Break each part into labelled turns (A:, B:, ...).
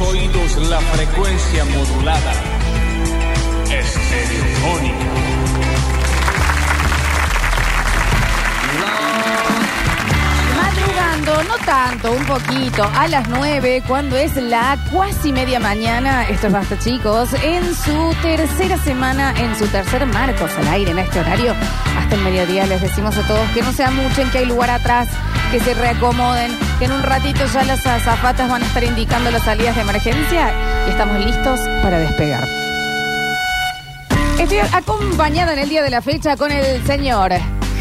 A: oídos la frecuencia modulada.
B: Tanto, un poquito, a las 9, cuando es la cuasi media mañana, esto es Basta chicos, en su tercera semana, en su tercer Marcos al aire, en este horario, hasta el mediodía les decimos a todos que no se amuchen, que hay lugar atrás, que se reacomoden, que en un ratito ya las azafatas van a estar indicando las salidas de emergencia y estamos listos para despegar. Estoy acompañada en el día de la fecha con el señor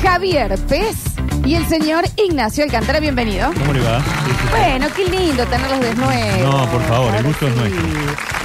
B: Javier Pez y el señor Ignacio Alcántara. Bienvenido.
C: ¿Cómo le va?
B: Bueno, qué lindo tenerlos de nuevo.
C: No, por favor, el gusto es nuestro.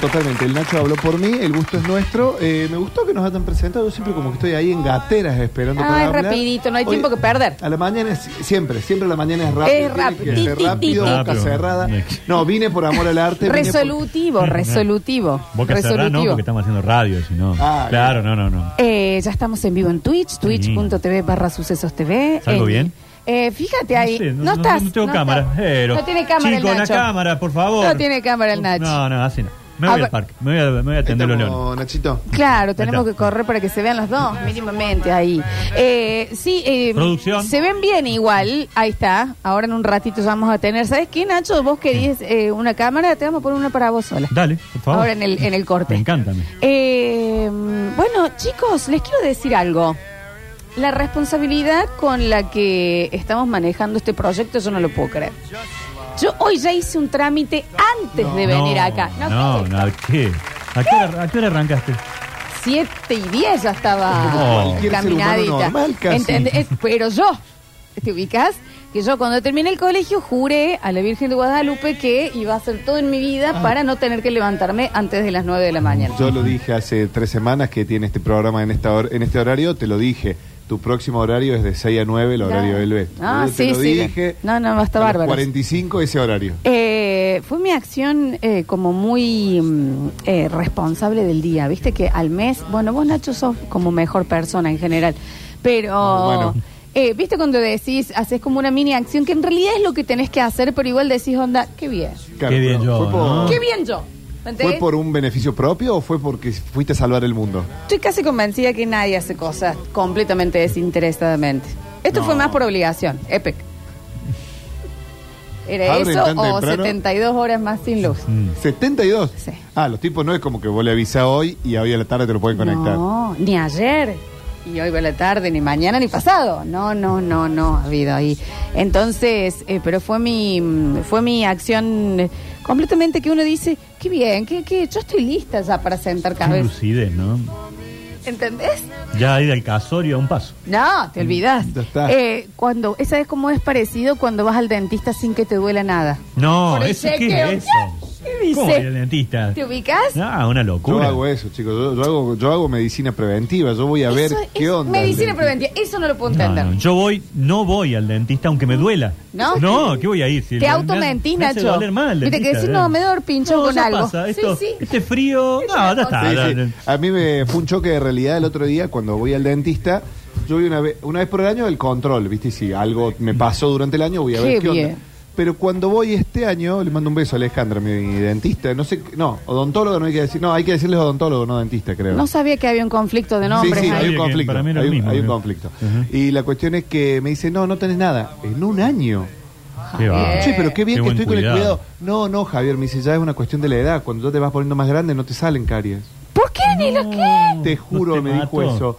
D: Totalmente, el Nacho habló por mí, el gusto es nuestro. Eh, me gustó que nos hayan presentado, yo siempre como que estoy ahí en gateras esperando
B: Ah,
D: para
B: es
D: hablar.
B: rapidito, no hay
D: Hoy,
B: tiempo que perder.
D: A la mañana es siempre, siempre a la mañana es rápido.
B: Es
D: tiene
B: rápido.
D: que ser rápido,
B: ti, ti.
D: boca cerrada. No, vine por amor al arte. por-
B: Resolutivo, resolutivo.
C: Boca cerrada, no,
B: resolutivo.
C: porque estamos haciendo radio, si no.
D: Ah,
C: claro, no, no, no.
B: Eh, ya estamos en vivo en Twitch, twitch.tv barra sucesos TV.
C: ¿Salgo
B: En-
C: bien?
B: Eh, fíjate ahí,
C: sé,
B: no, estás.
C: No tengo
B: no
C: cámara.
B: estás.
C: pero-
B: No tiene cámara
C: Chico,
B: el
C: una
B: Nacho.
C: cámara, por favor.
B: No tiene cámara el Nacho.
C: No, no, así no. Me
B: A
C: voy
B: ver.
C: al parque. Me voy a, me voy a atender los leones.
D: Estamos, Nachito.
B: Claro, tenemos que correr para que se vean los dos, mínimamente ahí. Eh, sí, eh,
C: Producción.
B: Se ven bien igual, ahí está. Ahora en un ratito ya vamos a tener. ¿Sabes qué, Nacho? Vos querés eh, una cámara, te vamos a poner una para vos sola.
C: Dale, por favor.
B: Ahora en el, en el corte.
C: Me encanta. a.
B: Eh, bueno, chicos, les quiero decir algo. La responsabilidad con la que estamos manejando este proyecto, yo no lo puedo creer. Yo hoy ya hice un trámite antes de venir
C: No,
B: acá. No,
C: No, ¿a qué? ¿A qué, hora, ¿A qué hora arrancaste?
B: Siete y diez ya estaba
C: Como
D: cualquier ser humano
B: caminadita.
D: normal, casi.
B: ¿Entendés? Eh, Pero yo, ¿te ubicas? Que yo cuando terminé el colegio juré a la Virgen de Guadalupe que iba a hacer todo en mi vida
D: Ah.
B: para no tener que levantarme antes de las nueve de la mañana.
D: Yo lo dije hace tres semanas que tiene este programa en, esta hor- en este horario, te lo dije. Tu próximo horario es de 6 a 9, el horario del B.
B: Ah,
D: Yo
B: sí,
D: te lo
B: sí.
D: dije.
B: No, no, está
D: a
B: bárbaro.
D: 45 ese horario.
B: Eh, fue mi acción eh, como muy mm, eh, responsable del día. Viste que al mes, bueno, vos Nacho sos como mejor persona en general, pero...
D: Bueno.
B: eh, ¿Viste cuando decís, haces como una mini acción que en realidad es lo que tenés que hacer, pero igual decís, onda, qué bien.
D: Claro,
C: Qué bien
D: pero
C: yo,
D: ¿Fue por,
C: ¿no?
B: Qué bien yo. ¿Me
D: ¿Fue por un beneficio propio o fue porque fuiste a salvar el mundo?
B: Estoy casi convencida que nadie hace cosas completamente desinteresadamente. Esto
D: No.
B: fue más por obligación, EPEC. ¿Era
D: Abren
B: eso
D: tan
B: o
D: temprano.
B: 72 horas más sin luz?
C: Mm.
D: 72.
B: Sí.
D: Ah, los tipos no es como que vos le avisás hoy y hoy a la tarde te lo pueden conectar.
B: No, ni ayer, y hoy va la tarde, ni mañana, ni pasado. No, no, no, no ha habido ahí. Entonces, eh, pero fue mi, mm, fue mi acción eh, completamente que uno dice, qué bien, que, que yo estoy lista ya para sentar
C: Qué
B: cabeza.
C: lucidez, ¿no?
B: ¿Entendés?
C: Ya ahí del casorio a un paso.
B: No, te olvidas.
D: Ya está.
B: Eh, cuando, esa es como es parecido cuando vas al dentista sin que te duela nada.
C: No,
B: Por el
C: ¿eso qué
B: chequeo.
C: es eso?
B: ¿Qué dice?
C: ¿Cómo ir al dentista?
B: ¿Te ubicas?
C: Ah, una
D: Yo
C: locura.
D: hago eso, chicos. Yo, yo hago, yo hago medicina preventiva. Yo voy a ver
B: es-
D: qué onda.
B: Medicina
D: el-
B: preventiva, eso no lo puedo
C: No,
B: entender.
C: no, yo voy, no voy al dentista aunque me duela.
B: ¿No?
C: No, ¿qué voy a ir? Si
B: Te
C: me-
B: automentís,
C: me hace
B: Nacho.
C: doler mal el
B: Viste que
C: dentista,
B: decís,
C: ¿eh?
B: no, me doy pincho
C: No,
B: con
C: ya
B: algo.
C: pasa, esto-
B: sí, sí.
C: Este frío, no, ya está.
D: Sí,
C: ya-
D: sí. A mí me fue un choque de realidad el otro día cuando voy al dentista. Yo voy una vez, una vez por el año el control, ¿viste? Y Si algo me pasó durante el año, voy a
B: Qué
D: ver qué
B: bien.
D: onda. Pero cuando voy este año, le mando un beso a Alejandra, mi dentista. No sé, no, odontólogo no hay que decir. No, hay que decirles odontólogo, no dentista, creo.
B: No sabía que había un conflicto de nombres
D: sí, sí, hay un conflicto.
C: para mí era
D: hay, un-
C: mismo,
D: hay un
C: creo.
D: conflicto. Y la cuestión es que me dice, no, no tenés nada. En un año.
C: Qué.
D: Che, pero qué bien
C: Qué
D: que estoy con el
C: cuidado.
D: No, no, Javier, me dice, ya es una cuestión de la edad. Cuando tú te vas poniendo más grande, no te salen caries.
B: ¿Por qué ni lo que?
D: Te
C: ¿No
D: juro,
C: te
D: me dijo eso.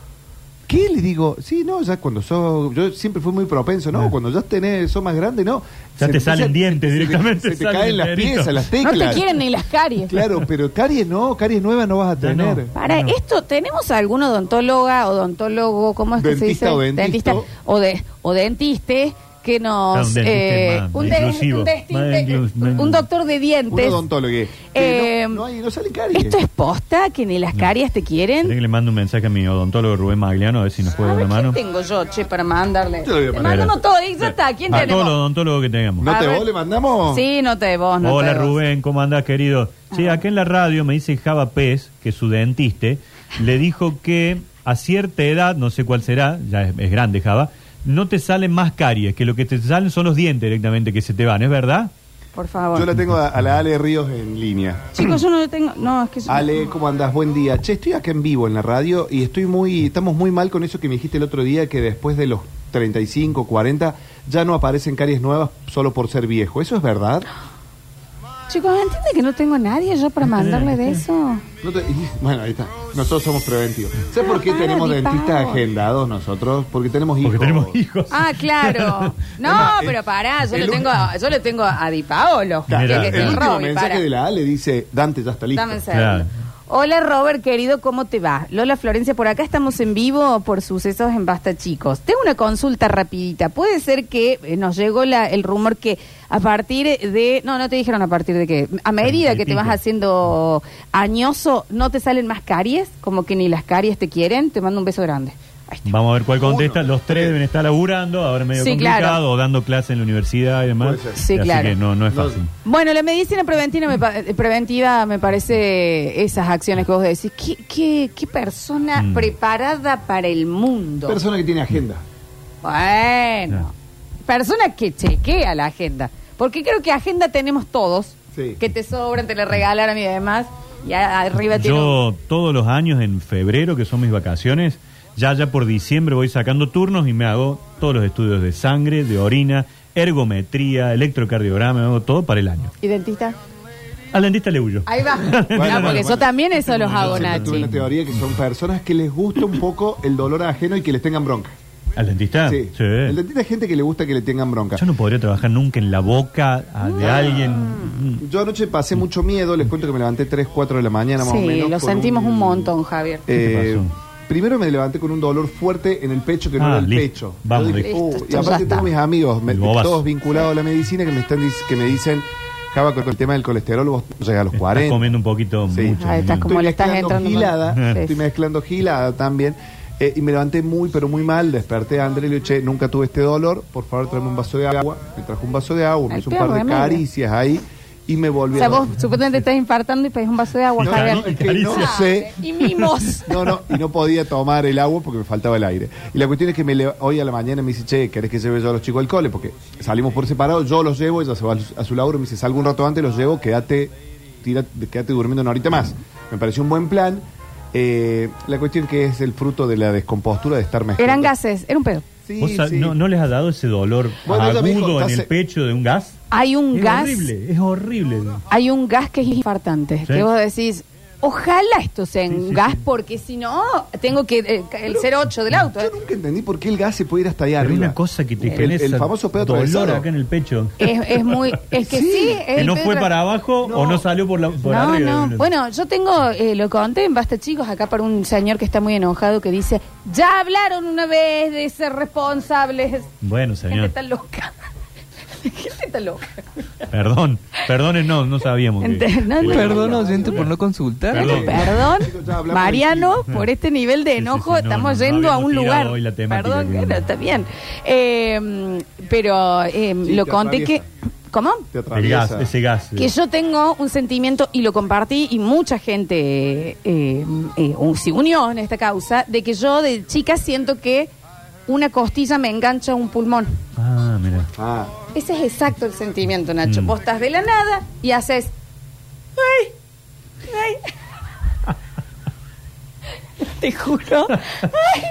D: ¿Qué le digo? Sí, no, ya cuando sos. Yo siempre fui muy propenso, ¿no?
C: Ah.
D: Cuando ya tenés, sos más grande, ¿no?
C: Ya
D: Se
C: te
D: empieza-
C: salen dientes
D: se te-
C: directamente,
D: Se te, caen las piezas, las
B: No
D: teclas.
B: te quieren ni las caries.
D: Claro, pero caries no, caries nuevas no vas a
C: no.
D: tener.
B: Para
C: No.
B: esto, ¿tenemos algún odontóloga, odontólogo, cómo es que se
D: Dentista
B: dice?
D: o dentista.
B: o, de, o dentiste que nos...
C: Un dentiste más-
B: un, de- un un doctor de
D: Un
B: dientes.
D: odontólogo. que
B: Eh,
D: no, no, hay, no salen caries.
B: ¿Esto es posta? ¿Que ni las caries te quieren?
C: Que le mando un mensaje a mi odontólogo Rubén Magliano a ver si nos puede dar una mano.
B: ¿quién tengo yo, che, para mandarle?
D: Yo le
B: mandamos todo, y ya está. ¿Quién
C: a todos los
B: tenemos?
C: odontólogos que tengamos.
D: ¿No te vos le mandamos?
B: Sí, no te vos, no
C: Hola
B: te vos.
C: Rubén, ¿cómo andás querido? Sí, acá en la radio me dice Java Pez que su dentiste le dijo que a cierta edad, no sé cuál será, ya es, es grande Java, no te salen más caries, que lo que te salen son los dientes directamente que se te van, ¿es verdad?
B: por favor.
D: Yo la tengo a, a la Ale Ríos en línea.
B: Chicos, yo no lo tengo. No, es que
D: Ale, ¿cómo andas? Buen día. Che, estoy acá en vivo en la radio y estoy muy, estamos muy mal con eso que me dijiste el otro día que después de los 35, 40 ya no aparecen caries nuevas solo por ser viejo. ¿Eso es verdad?
B: Chicos, ¿entiende que no tengo a nadie yo para mandarle de eso?
D: No te- y- bueno, ahí está. Nosotros somos preventivos. ¿Sabes por qué
B: Ah,
D: tenemos dentistas
B: pavo.
D: agendados nosotros? Porque tenemos hijos.
C: Porque tenemos hijos.
B: Ah, claro. No,
D: Además,
B: pero
D: el-
B: pará, yo
D: el
B: lo tengo, a- yo lo tengo a Di Paolo.
D: Claro,
B: que
D: el
B: es el
D: último
B: Robby,
D: mensaje
B: para.
D: de la Ale dice, Dante ya está listo.
B: Dame un segundo.
C: Claro.
B: Hola Robert, querido, ¿cómo te va? Lola Florencia, por acá estamos en vivo por sucesos en Basta Chicos. Tengo una consulta rapidita. Puede ser que eh, nos llegó la- el rumor que a partir de... No, no te dijeron a partir de qué. A medida que te vas haciendo añoso, ¿no te salen más caries? Como que ni las caries te quieren. Te mando un beso grande.
C: Vamos a ver cuál contesta. Los tres deben estar laburando, ahora medio
B: Sí,
C: complicado,
B: claro.
C: o dando clase en la universidad y demás.
D: Puede ser.
B: Sí,
C: Así
B: claro.
C: que no, no es
D: No,
C: fácil.
B: Bueno, la medicina preventiva me, pa- eh, preventiva me parece esas acciones que vos decís. ¿Qué, qué, qué persona
C: Mm.
B: preparada para el mundo?
D: Persona que tiene agenda.
B: Bueno, persona que chequea la agenda. Porque creo que agenda tenemos todos.
D: Sí.
B: Que te sobran, te la regalaron y demás. Y a- arriba tiene. un-
C: Yo todos los años en febrero, que son mis vacaciones, ya ya por diciembre voy sacando turnos y me hago todos los estudios de sangre, de orina, ergometría, electrocardiograma, me hago todo para el año.
B: ¿Y dentista?
C: Al dentista le huyo.
B: Ahí va.
D: Bueno,
B: no, porque
D: bueno,
B: yo
D: bueno.
B: también eso los
D: Yo
B: hago,
D: tuve
B: Nachi.
D: una teoría que son personas que les gusta un poco el dolor ajeno y que les tengan bronca.
C: ¿Al dentista?
D: Sí. El dentista es gente que le gusta que le tengan bronca.
C: Yo no podría trabajar nunca en la boca a- de alguien.
D: Yo anoche pasé mucho miedo, les cuento que me levanté 3, 4 de la mañana más o
B: Sí, lo sentimos un montón, Javier.
C: ¿Qué
D: Eh,
C: pasó?
D: Primero me levanté con un dolor fuerte en el pecho que no
C: Ah,
D: era el
C: listo.
D: pecho.
C: Vamos,
D: dije,
B: listo.
D: "Uh",
B: Listo,
D: y
B: ya
D: aparte
B: está.
D: tengo mis amigos, me-
C: El bobazo.
D: todos vinculados a la medicina, que me están dic- que me dicen, Java, con el tema del colesterol vos llegas a los
C: Estás
D: 40.
C: comiendo un poquito
D: Sí.
C: mucho.
B: Ah, estás como
D: estoy
B: le estás
D: mezclando
B: entrando
D: gilada, estoy mezclando gilada también. eh, y me levanté muy, pero muy mal. Desperté a André y le dije, "Che, nunca tuve este dolor. Por favor, tráeme un vaso de agua. Me trajo un vaso de agua, me hizo un
B: peor
D: par de
B: remedio.
D: caricias ahí y me volví
B: O sea,
D: a
B: vos supuestamente estás infartando y pedís un vaso de agua,
D: No,
B: Javier.
D: no, es que no sé.
B: Y mimos.
D: No, no, y no podía tomar el agua porque me faltaba el aire. Y la cuestión es que me le- hoy a la mañana me dice, che, ¿querés que lleve yo a los chicos al cole? Porque salimos por separado, yo los llevo, ella se va a su- a su laburo, me dice, salgo un rato antes, los llevo, quédate, tira, quédate durmiendo una horita más. Me pareció un buen plan. Eh, la cuestión que es el fruto de la descompostura de estar mezclando.
B: Eran gases, era un pedo.
D: Sí,
C: ¿Vos sab-
D: sí.
C: no, no les ha dado ese dolor
D: Bueno, ella me dijo,
C: agudo en el pecho de un gas?
B: Hay un
C: es
B: gas,
C: horrible, es horrible.
B: hay un gas que es infartante.
C: Sí.
B: Que vos decís, ojalá esto sea
C: Sí, sí,
B: gas,
C: sí.
B: porque si no, tengo que. eh, el 08 del auto.
D: Yo
B: eh.
D: nunca entendí por qué el gas se puede ir hasta allá
C: Pero
D: arriba.
C: una cosa que te
D: El-
C: genera
D: el famoso pedo
C: dolor
D: atravesado.
C: acá en el pecho.
B: Es, es muy. Es que sí.
D: Sí.
B: es
C: Que
B: el
C: no fue para abajo o
D: No.
C: salió por, la, por
B: No,
C: arriba.
B: no. Bueno, yo tengo, eh, lo conté en Basta Chicos, acá para un señor que está muy enojado que dice, ya hablaron una vez de ser responsables.
C: Bueno,
B: Gente
C: señor.
B: está loca. Gente está loca.
C: Perdón, perdones, no, no sabíamos. que-
B: Ente- no, no.
E: Perdón, oyente, por no consultar.
C: Perdón.
B: Mariano, por este nivel de
C: Sí, sí,
B: enojo
C: sí, no,
B: estamos
C: no, no
B: yendo a
C: habíamos
B: un
C: tirado
B: lugar.
C: hoy la temática
B: Perdón,
C: que-
B: bueno, está bien. Eh, pero eh,
D: Sí,
B: lo
D: te
B: conté que...
D: atraviesa.
B: ¿Cómo?
D: Te
C: El
D: atraviesa.
C: gas, ese gas.
B: Que yo tengo un sentimiento y lo compartí y mucha gente eh, eh, un- se unió en esta causa de que yo de chica siento que una costilla me engancha a un pulmón.
C: Ah, mira.
D: Ah,
B: Ese es exacto el sentimiento, Nacho.
C: Mm.
B: Vos estás de la nada y haces... ¡Ay! ¡Ay! Te juro. ¡Ay!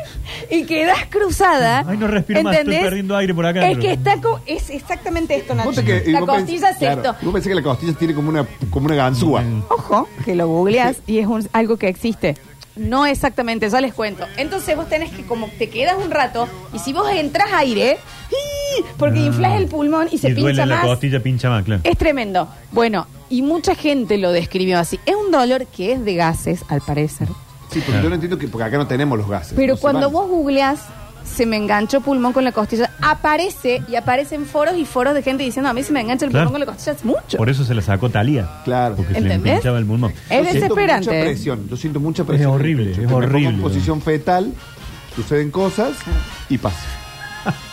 B: Y quedas cruzada.
C: Ay, no respiro más, estoy perdiendo aire por acá.
B: Es que está co- es exactamente esto, Nacho.
D: Que-
B: la costilla es
D: claro,
B: esto.
D: Vos pensás que la costilla tiene como una, como una ganzúa.
B: Ojo, que lo googleás y es un- algo que existe. No exactamente, ya les cuento. Entonces vos tenés que como te quedas un rato y si vos entras aire, porque
C: Ah.
B: inflas el pulmón y se
C: y duele
B: pincha
C: la
B: más.
C: costilla, pincha más, claro.
B: Es tremendo. Bueno, y mucha gente lo describió así. Es un dolor que es de gases, al parecer.
D: Sí, porque
C: Claro.
D: yo no entiendo que porque acá no tenemos los gases.
B: Pero
D: no se
B: cuando
D: van.
B: vos googleás, se me enganchó pulmón con la costilla, aparece y aparecen foros y foros de gente diciendo a mí se me engancha el
C: Claro.
B: pulmón con la costilla. Es mucho.
C: Por eso se la sacó Talía.
D: Claro.
C: Porque se le pinchaba el pulmón.
B: Es
D: Yo siento
B: desesperante.
D: Mucha
B: ¿eh?
D: presión. Yo siento mucha presión.
C: Es horrible, es
D: Me pongo
C: horrible.
D: en posición fetal, suceden cosas y pasa.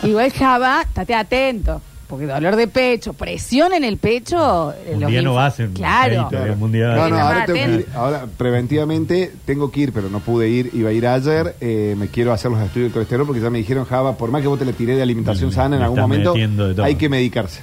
B: Igual Java, estate atento. Porque dolor de pecho, presión en el pecho. eh,
C: Un
B: los
C: día no
B: inf-
C: va a ser
B: Claro.
D: No, no, ahora,
B: más
D: tengo que ir-
B: atento.
D: ahora preventivamente tengo que ir, pero no pude ir, iba a ir ayer. eh, me quiero hacer los estudios de colesterol porque ya me dijeron, Java, por más que vos te la tiré de alimentación
C: Me-
D: sana en
C: me
D: algún
C: estás
D: momento,
C: metiendo de todo.
D: hay que medicarse.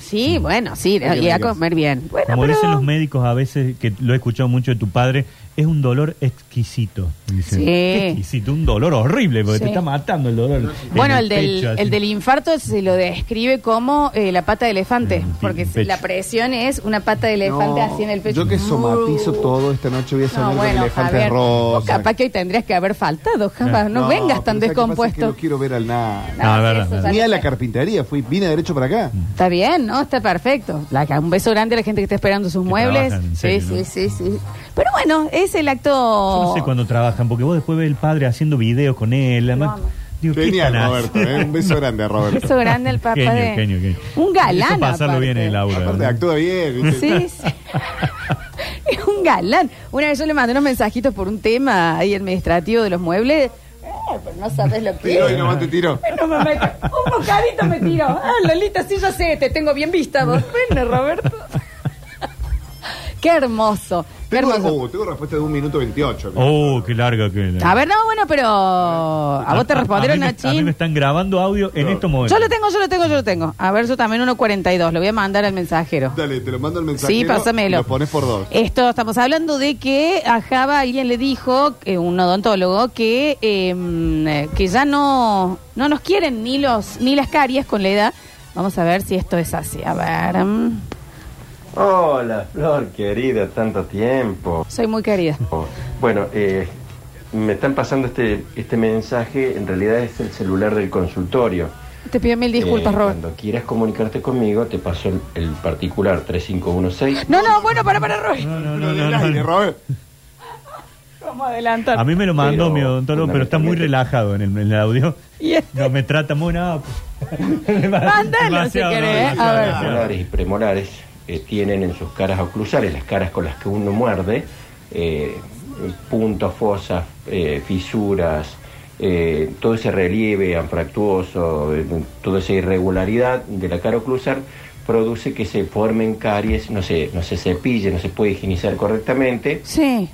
B: Sí, bueno, sí,
D: Hay que
B: y a
D: medicarse.
B: comer bien. Bueno,
C: Como
B: pero...
C: dicen los médicos a veces, que lo he escuchado mucho de tu padre, es un dolor exquisito. Dicen.
B: Sí.
C: Qué exquisito, un dolor horrible, porque
B: Sí.
C: te está matando el dolor. en
B: Bueno, el del,
C: pecho, así.
B: el del infarto se lo describe como eh, la pata de elefante,
C: Mm,
B: porque
C: el pecho.
B: la presión es una pata de elefante
D: No,
B: así en el pecho.
D: Yo que somatizo
B: Uh.
D: todo esta noche voy a sonar
B: No,
D: con
B: bueno,
D: elefante
B: Javier, vos
D: rosa.
B: capaz que hoy tendrías que haber faltado, Java. No, vengas tan
D: pero ¿sabes qué pasa? Es que
B: descompuesto.
D: no quiero ver al nada.
C: No, es verdad,
B: eso
C: verdad.
B: ya
D: Ni a la carpintería, fui, vine derecho para acá.
B: Está bien, ¿no? Está perfecto. La- un beso grande a la gente que está esperando sus
C: Que
B: muebles.
C: trabajan, en
B: Sí,
C: serio,
B: sí,
C: ¿no?
B: sí, sí. Pero bueno, es el acto.
C: Yo no sé cuándo trabajan, porque vos después ves el padre haciendo videos con él. además, digo, ¿qué
D: Genial,
C: están
D: Roberto.
C: haciendo?
D: ¿eh? Un beso grande a Roberto.
B: Beso grande al papá
C: Genio,
B: de.
C: genio, genio.
B: Un galán.
C: Pasarlo
B: aparte.
C: bien el aura.
D: Aparte
C: ¿no?
D: actúa bien. ¿viste?
B: Sí, sí. es un galán. Una vez yo le mandé unos mensajitos por un tema ahí administrativo de los muebles. Eh, pero no sabes lo que
D: Tiro
B: es.
D: y nomás te tiro.
B: No me meto. Un bocadito me tiró. Ah, Lolita, sí, yo sé, te tengo bien vista vos. Bueno, Roberto. Qué hermoso. Qué
D: Tengo,
B: hermoso.
D: oh, tengo respuesta de un minuto 28.
C: Oh, qué larga que
B: A ver, no, bueno, pero. ¿A vos te respondieron,
C: a mí, me, a mí
B: Nachín?
C: me están grabando audio en estos momentos.
B: Yo lo tengo, yo lo tengo, yo lo tengo. A ver, yo también 1.42. Lo voy a mandar al mensajero.
D: Dale, te lo mando el mensaje.
B: Sí, pásamelo.
D: Lo pones por dos.
B: Esto, estamos hablando de que a Java alguien le dijo, eh, un odontólogo, que, eh, que ya no, no nos quieren ni los ni las caries con la edad. Vamos a ver si esto es así. A ver. mm,
F: Hola, Flor, querida, tanto tiempo.
B: soy muy querida.
F: Bueno, eh, me están pasando este, este mensaje, en realidad es el celular del consultorio.
B: Te pido mil disculpas,
F: Eh,
B: Robert.
F: Cuando quieras comunicarte conmigo, te paso el, el particular 3516.
B: No, no, bueno, para, para, Robert.
C: No, no, no, no,
D: aire,
C: no.
D: Robert.
B: Vamos a adelantar.
C: A mí me lo mandó mi odontólogo, pero está muy relajado en el, en el audio.
B: Y este-
C: No, me trata muy nada.
B: Mándalo si querés, a ver.
F: Molares y premolares eh, tienen en sus caras oclusales, las caras con las que uno muerde, eh, puntos, fosas, eh, fisuras, todo ese relieve anfractuoso, toda esa irregularidad de la cara oclusal produce que se formen caries, no se, no se cepille, no se puede higienizar correctamente
B: Sí,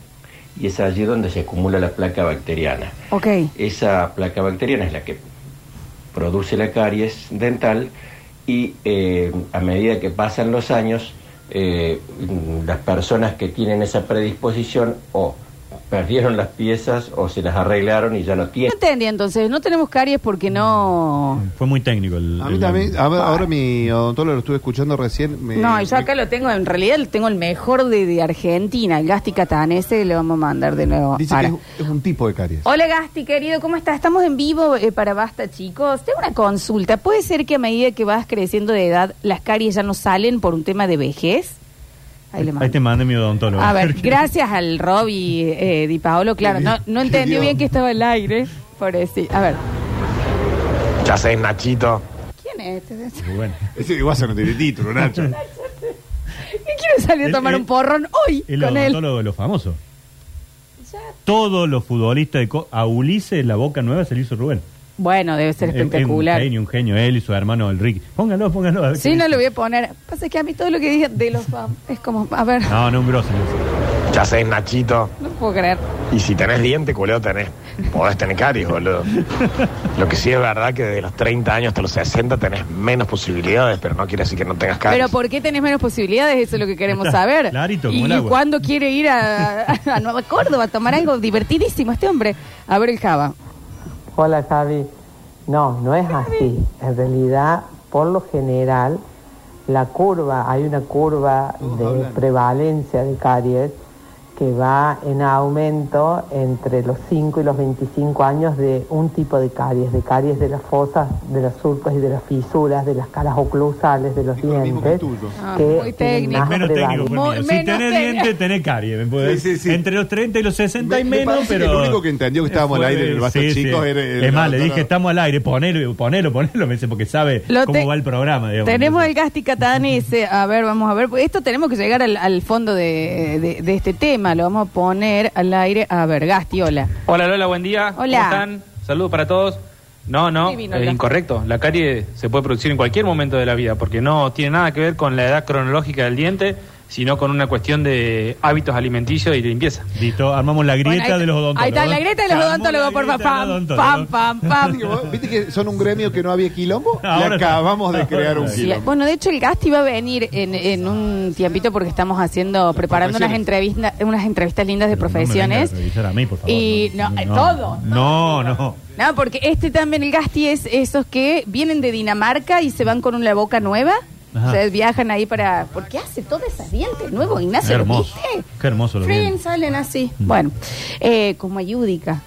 F: y es allí donde se acumula la placa bacteriana.
B: ok.
F: Esa placa bacteriana es la que produce la caries dental y eh, a medida que pasan los años, eh, las personas que tienen esa predisposición o perdieron las piezas o se las arreglaron y ya no
B: No
F: tienen.
B: entendí entonces, no tenemos caries porque no...
C: Fue muy técnico el.
D: A mí
C: el-
D: también, a ver, ahora mi odontólogo lo estuve escuchando recién. Me,
B: No, yo
D: me-
B: acá lo tengo, en realidad lo tengo el mejor de, de Argentina, el Gasti Catanese, le vamos a mandar de nuevo.
D: Dice
B: Ahora.
D: que es, es un tipo de caries.
B: Hola Gasti, querido, ¿cómo estás? Estamos en vivo eh, para Basta, chicos. Tengo una consulta. ¿Puede ser que a medida que vas creciendo de edad, las caries ya no salen por un tema de vejez? Ahí le mando.
C: Ahí te mandé mi odontólogo.
B: A ver, gracias al Robbie eh, Di Paolo, claro, no, no entendió bien que estaba al aire. Por eso, a ver,
G: Ya sé, Nachito.
B: ¿quién es este?
C: Muy bueno.
D: Ese de WhatsApp no tiene título, Nacho.
B: ¿Qué quiere salir a
C: El-
B: tomar
C: el-
B: un porrón hoy
C: El
B: con él?
C: odontólogo de los famosos.
B: Ya.
C: Todos los futbolistas de Co- a Ulises la boca nueva se le hizo Rubén.
B: Bueno, debe ser
C: Es- es
B: espectacular.
C: un genio, un genio. Él y su hermano el Ricky. Póngalo, póngalo. a ver
B: Sí, no
C: dice.
B: lo voy a poner. Pasa que a mí todo lo que dije de los es como, a ver,
C: No, no, un grosso. grosso.
G: Ya sé, Nachito.
B: no puedo creer.
G: Y si tenés diente, culeo, tenés. Podés tener caries, boludo. Lo que sí es verdad que de los 30 años hasta los 60 tenés menos posibilidades, pero no quiere decir que no tengas caries.
B: Pero ¿por qué tenés menos posibilidades? Eso es lo que queremos saber.
C: clarito como
B: ¿Y, y cuándo quiere ir a, a Nueva Córdoba a tomar algo divertidísimo este hombre? A ver el Java.
H: Hola Javi. No, no es así. En realidad, por lo general, la curva, hay una curva de prevalencia de caries que va en aumento entre los 5 y los 25 años de un tipo de caries, de caries de las fosas, de los surcos y de las fisuras, de las caras oclusales, de los dientes.
B: Ah,
H: que
B: muy técnico.
H: más
C: Menos técnico el mío. Si
B: menos
C: tenés
B: técnico.
C: diente, tenés caries. ¿me?
D: Sí, sí, sí.
C: Entre los 30 y los 60 y
D: Me- me
C: menos,
D: parece que
C: pero...
D: el único que entendió que estábamos al aire en el Basta Chicos era el-
C: Es más, le dije, estamos al aire, ponelo, ponelo, ponelo, me dice, porque sabe
B: Lo
C: cómo
B: te-
C: va el programa. digamos.
B: Tenemos el Gasti Catanese. A ver, vamos a ver. Esto tenemos que llegar al, al fondo de, de- de este tema. Lo vamos a poner al aire. A ver, Gasti, hola.
I: Hola Lola, buen día.
B: Hola.
I: ¿Cómo están? Saludos para todos. No, no,
B: Divino,
I: es incorrecto. La carie se puede producir en cualquier momento de la vida porque no tiene nada que ver con la edad cronológica del diente, sino con una cuestión de hábitos alimenticios y de limpieza.
C: Listo, armamos la grieta
B: Bueno, ahí-
C: de los odontólogos.
B: Ahí está la grieta de los odontólogos, por favor. Pam, pam, pam,
D: Viste
B: pam.
D: que- ¿Viste que son un gremio que no había quilombo?
C: Ahora
D: y
C: está.
D: acabamos de crear un
C: Sí,
D: quilombo.
B: bueno, de hecho el Gasti va a venir en, en un tiempito porque estamos haciendo, preparando unas entrevistas, unas entrevistas lindas de
C: Pero no me
B: profesiones.
C: revisar a mí, por favor.
B: Y no, eh, todo.
C: No, no.
B: No, porque este también, el Gasti, es esos que vienen de Dinamarca y se van con una boca nueva.
C: Ajá.
B: O sea, viajan ahí para... ¿Por qué hace todos esos dientes nuevos, Ignacio?
C: Qué
B: ¿Lo
C: hermoso.
B: viste?
C: Qué hermoso los
B: Frin,
C: dientes.
B: salen así.
C: Mm.
B: Bueno, eh, como ayúdica.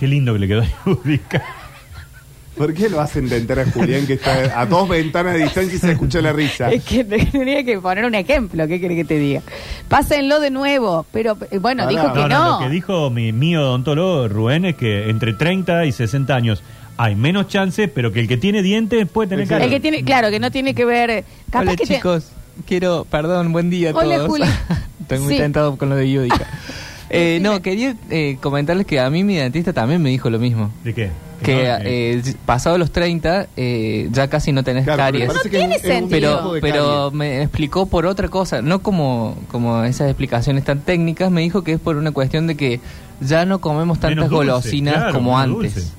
C: Qué lindo que le quedó a Yudica.
D: ¿Por qué lo hacen de entera a Julián que está a dos ventanas de distancia y se escucha la risa?
B: Es que tenía que poner un ejemplo, ¿qué quiere que te diga? Pásenlo de nuevo, pero eh, bueno,
D: Pará.
B: dijo que
C: No,
B: no.
C: no, lo que dijo mi, mi odontólogo Rubén es que entre 30 y 60 años hay menos chances, pero que el que tiene dientes puede tener cara.
B: El que tiene, claro, que no tiene que ver. Capaz
E: Hola
B: que te-
E: chicos, quiero, perdón, buen día a
B: Hola,
E: todos.
B: Juli.
E: Estoy muy
B: Sí.
E: tentado con lo de Yudica. Eh, no, quería eh, comentarles que a mí mi dentista también me dijo lo mismo.
C: ¿De qué?
E: Que
C: No,
E: eh, pasado los 30 eh, ya casi no tenés
D: Claro,
E: caries.
B: No tiene sentido.
E: Pero, pero me explicó por otra cosa, no como, como esas explicaciones tan técnicas, me dijo que es por una cuestión de que ya no comemos tantas
C: dulce,
E: golosinas
C: claro,
E: como antes.
C: dulce.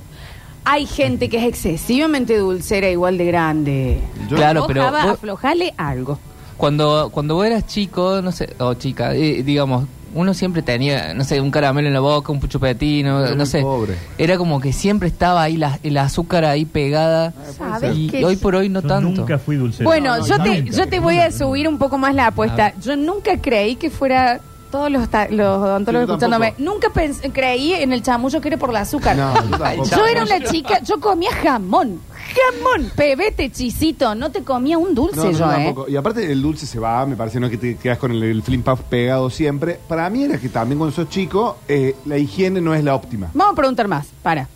B: Hay gente que es excesivamente dulcera, igual de grande.
D: Yo-
E: Claro, pero vos-
B: aflojale algo.
E: Cuando, cuando vos eras chico, no sé, o chica, eh, digamos, uno siempre tenía, no sé, un caramelo en la boca, un chupetino,
D: Era
E: no
D: muy
E: sé.
D: pobre.
E: Era como que siempre estaba ahí la, el azúcar ahí pegada.
B: ¿Sabes
E: Y
B: qué?
E: hoy por hoy no
C: Yo
E: tanto.
C: nunca fui dulcero.
B: Bueno,
C: No,
B: yo te,
C: nunca,
B: yo te voy a subir un poco más la apuesta. Yo nunca creí que fuera todos los, ta- los odontólogos
D: yo
B: escuchándome.
D: tampoco.
B: Nunca pensé- creí en el chamullo que era por el azúcar.
D: No, yo tampoco.
B: yo era una chica, yo comía jamón. Jamón, pebete, chisito. No te comía un dulce
D: No, no,
B: yo, ¿eh?
D: tampoco. Y aparte el dulce se va, me parece, no es que te quedas con el, el flim puff pegado siempre. Para mí era que también cuando sos chico, eh, la higiene no es la óptima.
B: Vamos a preguntar más. Para.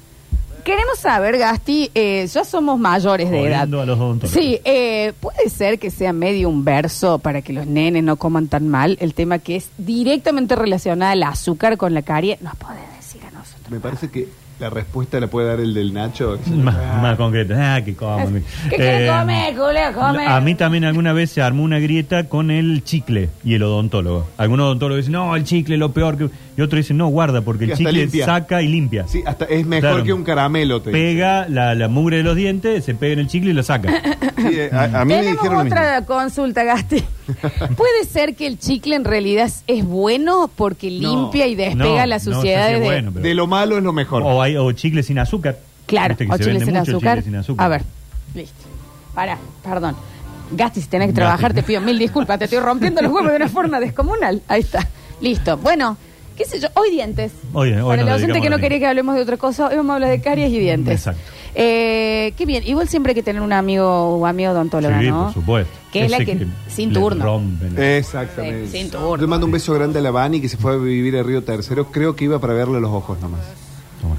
B: Queremos saber, Gasti, eh, ya somos mayores de edad.
C: A los odontólogos.
B: Sí, eh, puede ser que sea medio un verso para que los nenes no coman tan mal el tema que es directamente relacionado al azúcar con la carie. Nos puede decir a nosotros.
D: Me parece que la respuesta la puede dar el del Nacho.
C: Más, más concreto. Ah, que coman.
B: ¿Qué
C: Eh,
B: comer, Julio? Come.
C: A mí también alguna vez se armó una grieta con el chicle y el odontólogo. Algunos odontólogos dicen, no, el chicle es lo peor. Que... Y otros dicen, no, guarda, porque
D: Que
C: el chicle
D: limpia.
C: saca y limpia.
D: Sí, hasta es mejor
C: Claro.
D: que un caramelo. Te.
C: Pega la, la mugre de los dientes, se pega en el chicle y lo saca.
D: Sí, eh, a, a mí me dijeron
B: otra consulta, Gasti. ¿Puede ser que el chicle en realidad es bueno porque limpia y despega
C: No,
B: las
C: no sé si
B: suciedades
C: es
B: de...
C: bueno, pero-
D: De lo malo es lo mejor.
C: o, hay, o chicle sin azúcar.
B: Claro,
C: Viste que
B: o
C: se
B: chile
C: vende
B: sin
C: mucho
B: azúcar.
C: chicle sin azúcar.
B: A ver, listo. Para, perdón. Gasti, si tenés que trabajar, te pido mil disculpas. Te estoy rompiendo los huevos de una forma descomunal. Ahí está. Listo. Bueno, qué sé yo. Hoy dientes.
C: Hoy- hoy
B: Para
C: nos
B: el oyente
C: dedicamos
B: que
C: a
B: no quería que hablemos de otra cosa, hoy vamos a hablar de caries y dientes.
C: Exacto.
B: Eh, qué bien. Igual siempre hay que tener un amigo o amigo odontólogo,
C: Sí,
B: ¿no?
C: por supuesto.
B: Que es la
C: Ese
B: que- sin
C: le
B: turno.
C: rompen.
D: Exactamente.
B: Sí, sin turno.
D: Yo mando un beso grande a la Bani que se fue a vivir a Río Tercero. Creo que iba para verle los ojos nomás.
C: Toma.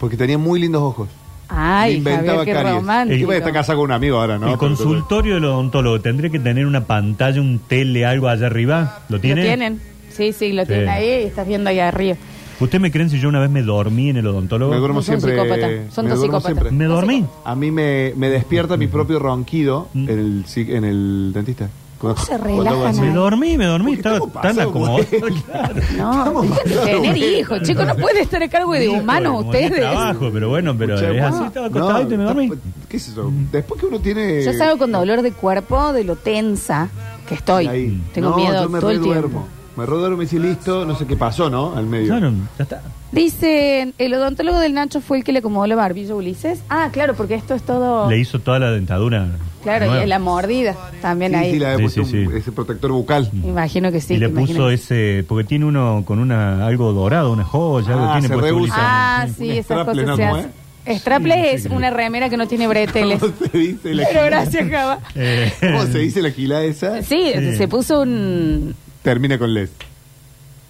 D: Porque tenía muy lindos ojos.
B: Ay,
D: Le inventaba
B: Javier, qué
D: caries.
B: romántico.
D: Iba a estar casado con un amigo ahora, ¿no?
C: el consultorio del odontólogo tendría que tener una pantalla, un tele, algo allá arriba. ¿Lo tiene?
B: ¿Lo tienen? Sí, sí, lo
C: Sí.
B: tienen ahí y estás viendo ahí arriba.
C: ¿Usted me creen si yo una vez me dormí en el odontólogo?
D: Me duermo
B: Son
D: siempre.
B: psicópatas, son
D: me
B: dos
D: duermo
B: psicópatas.
D: siempre.
C: ¿Me dormí?
D: A mí me, me despierta mi propio ronquido
C: Mm.
D: en el, psi- en el dentista. Cuando-
B: se
D: cuando hago
B: relajan
D: así.
C: Me dormí, me dormí.
D: Porque
C: Estaba
D: estamos
C: tan
D: pasados,
C: acomodado.
D: güey.
C: Claro.
B: No,
D: Estamos
B: dejen de
D: pasando,
B: tener
D: güey.
B: hijos, chicos, no puede estar a cargo de humanos
C: como en el
B: ustedes.
C: trabajo, pero bueno, pero
D: Escucha,
C: es así, estaba
D: no,
C: acostadito y me dormí.
D: ¿Qué es eso? Después que uno tiene.
B: Yo salgo con dolor de cuerpo de lo tensa que estoy.
D: Ahí.
B: Tengo
D: No,
B: miedo
D: yo me
B: todo el
D: reduermo. Me reduermo y dice listo, no sé qué pasó, ¿no? Al medio.
C: Claro, ya está.
B: Dicen, el odontólogo del Nacho fue el que le acomodó la barbilla a Ulises. Ah, claro, porque esto es todo.
C: Le hizo toda la dentadura.
B: Claro,
C: nueva.
B: y la mordida también
D: Sí,
B: ahí.
D: sí, le había
C: Sí,
D: puesto
C: sí,
D: un-
C: sí.
D: ese protector bucal.
B: Imagino que sí.
C: y le puso ese, porque tiene uno con una algo dorado, una joya, algo
D: Ah,
C: tiene
D: se
C: puesto
D: rehúsa.
C: Ulises.
B: Ah,
D: Un
B: sí, esas
D: straple
B: cosas se hacen. Straple
C: Sí,
B: es una remera que no tiene breteles.
D: ¿Cómo se dice la
B: Pero gracias, Java.
C: Eh,
D: ¿Cómo se dice la gila esa?
B: Sí,
C: Sí.
B: se puso un
D: Termina con les.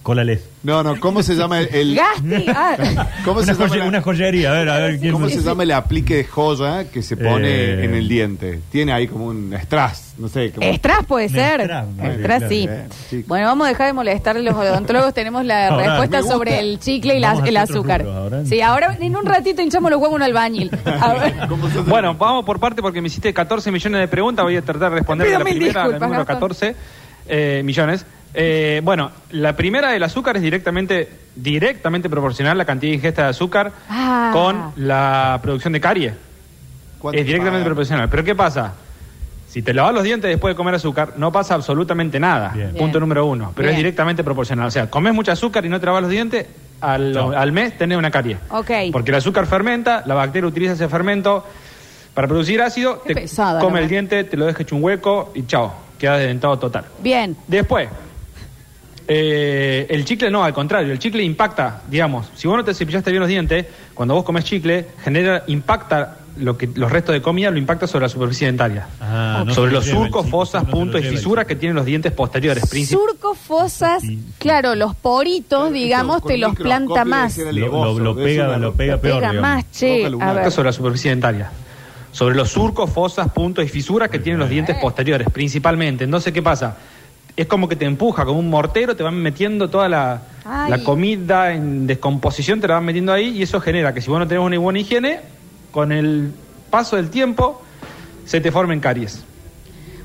C: Cólales.
D: No, no, ¿cómo se llama el. el-
B: Gasti. Ah.
D: ¿Cómo,
C: Una,
D: se llama
C: joye-
D: la-
C: una joyería, a ver, a ver quién
D: ¿Cómo se llama el aplique de joya que se pone
C: Eh.
D: en el diente? Tiene ahí como un strass, no sé. Como...
B: Estras puede ser.
C: Estras, claro,
B: sí.
D: bien.
B: Bueno, vamos a dejar de molestar a los odontólogos. Tenemos la
C: Ahora,
B: respuesta
D: gusta.
B: sobre el chicle y la-
C: Vamos a
B: el
C: hacer otros
B: azúcar.
C: rubros ahora.
B: Sí, ahora en un ratito hinchamos los huevos a un albañil. A ver.
D: ¿Cómo se llama?
I: Bueno, vamos por parte porque me hiciste 14 millones de preguntas. Voy a tratar de responder
B: pido
I: la
B: mil
I: primera, la
B: disculpas,
I: número
B: Gastón.
I: 14. eh, millones. Eh, bueno, la primera del azúcar es directamente, directamente proporcional la cantidad de ingesta de azúcar
B: Ah.
I: con la producción de caries.
D: ¿Cuánto
I: Es directamente proporcional. Pero ¿qué pasa? Si te lavas los dientes después de comer azúcar, no pasa absolutamente nada.
C: Bien.
I: Punto
B: Bien.
I: número uno. Pero
B: Bien.
I: es directamente proporcional. O sea, comes mucho azúcar y no te lavas los dientes, al, mes tenés una carie.
B: Ok.
I: Porque el azúcar fermenta, la bacteria utiliza ese fermento para producir ácido,
B: Qué
I: te
B: pesada,
I: come el diente, te lo deja hecho un hueco y chao, quedas desdentado total.
B: Bien.
I: Después, eh, el chicle no, al contrario, el chicle impacta, digamos, si vos no te cepillaste bien los dientes, cuando vos comes chicle, genera, impacta lo que los restos de comida, lo impacta sobre la superficie dentaria.
C: Ah, no
I: sobre los surcos,
C: chicle,
I: fosas,
C: no
I: puntos y fisuras que tienen los dientes posteriores.
B: Surcos, fosas, claro, los poritos, digamos, te los planta más.
C: Lo, lo- lo pega, lo pega peor.
B: Pega más, che. A ver.
I: sobre la superficie dentaria. Sobre los surcos, fosas, puntos y fisuras que tienen los dientes posteriores, principalmente. Entonces, ¿qué pasa? Es como que te empuja, como un mortero, te van metiendo toda la, la comida en descomposición, te la van metiendo ahí y eso genera que si vos no tenés una buena higiene, con el paso del tiempo se te formen caries.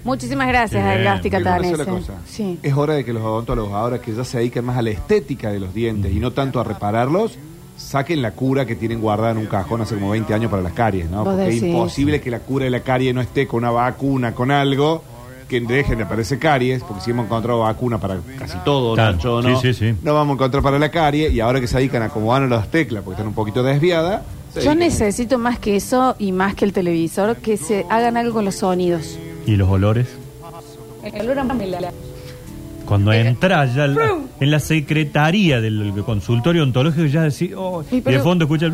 B: Muchísimas gracias,
C: Bien.
B: Elástica Tanese. Sí.
D: Es hora de que los odontólogos, ahora que ya se dedican más a la estética de los dientes y no tanto a repararlos, saquen la cura que tienen guardada en un cajón hace como 20 años para las caries, ¿no? Porque es imposible que la cura de la carie no esté con una vacuna, con algo que dejen de aparecer caries, porque si hemos encontrado vacuna para casi todo,
C: Claro.
D: Nacho, ¿no?
C: Sí, sí, sí.
D: No vamos a encontrar para la carie y ahora que se dedican a acomodar las teclas porque están un poquito desviadas. se
B: Yo
D: dedican-
B: necesito más que eso y más que el televisor, que se hagan algo con los sonidos.
C: ¿Y los olores?
B: El olor a mamela.
C: Cuando entras ya la- en la secretaría del consultorio ontológico, ya decís, oh,
B: Sí,
C: y
B: pero-
C: de fondo escuchas.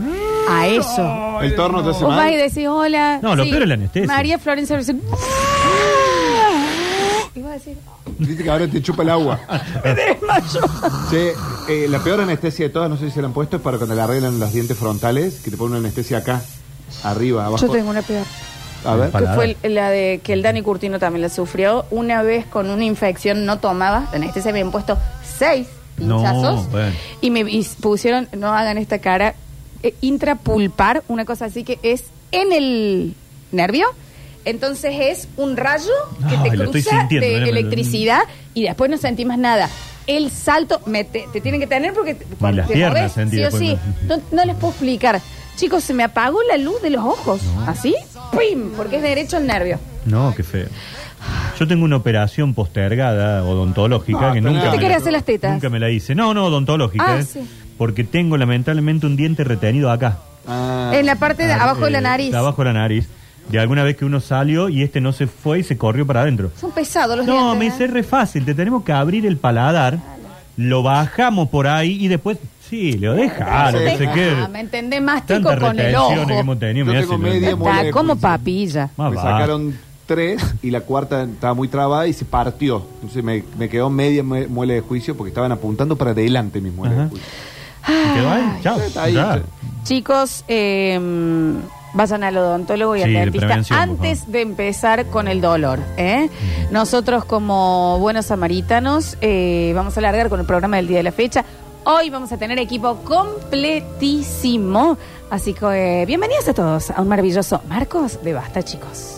B: A eso.
D: El torno te hace
B: Vos vas
D: mal.
B: y decís, hola.
C: No, lo peor es la anestesia.
B: María Florencia a decir,
D: Viste que ahora te chupa el agua. Che, eh, la peor anestesia de todas, no sé si se la han puesto, es para cuando le arreglan los dientes frontales, que te ponen una anestesia acá, arriba, abajo.
B: yo tengo una peor.
D: A ver.
B: Que fue el- la de que el Dani Curtino también la sufrió. Una vez con una infección no tomaba, la anestesia me habían puesto seis
C: No,
B: pinchazos.
C: bueno.
B: Y me y pusieron, no hagan esta cara, eh, intrapulpar, una cosa así que es en el nervio. Entonces es un rayo que
C: Ay,
B: te
C: lo estoy
B: cruza
C: sintiendo,
B: de
C: eh, me-
B: electricidad y después no sentí más nada. El salto me te, te tienen que tener porque cuando
C: las
B: te
C: piernas
B: movés,
C: sentí
B: sí o
C: después,
B: sí.
C: ¿no?
B: Les puedo explicar. Chicos, se me apagó la luz de los ojos. ¿Así? ¡Pim! Porque es derecho al nervio.
C: No, qué feo. Yo tengo una operación postergada odontológica
D: No,
C: que
D: pero
C: nunca.
D: no. ¿Te
C: me
B: querés
C: la-
B: hacer las tetas?
C: Nunca me la hice. No, no, odontológica.
B: Ah,
C: ¿eh?
B: sí.
C: Porque tengo lamentablemente un diente retenido acá.
D: Ah,
B: En la parte de
C: Ah,
B: abajo de la
C: eh,
B: nariz.
C: de abajo de la nariz. De alguna vez que uno salió y este no se fue y se corrió para adentro.
B: Son pesados los
C: No, me
B: dientes.
C: dice
B: ¿eh?
C: re fácil. Te tenemos que abrir el paladar, lo bajamos por ahí y después. Sí, lo deja. lo que se
B: Ah,
C: quede.
B: me entendés más
C: Tantas
B: con el
C: retenciones
B: ojo.
C: que hemos tenido.
D: Yo
C: mirá
D: tengo
C: si lo-
D: media muela
B: Está
D: de
B: como
D: juicio.
B: papilla.
C: Más
D: me sacaron tres y la cuarta estaba muy trabada y se partió. Entonces me, me quedó media mue- muela de juicio porque estaban apuntando para adelante mis muelas
C: Ajá.
D: de juicio.
C: ¿Y quedó ahí? Chao.
D: Está ahí,
C: Ya.
D: che.
B: Chicos, eh, vayan al odontólogo y al
C: Sí, de
B: dentista
C: prevención, por
B: antes
C: favor.
B: de empezar con el dolor. ¿eh? Nosotros como buenos samaritanos eh, vamos a alargar con el programa del día de la fecha. Hoy vamos a tener equipo completísimo. Así que eh, bienvenidos a todos a un maravilloso Marcos de Basta, chicos.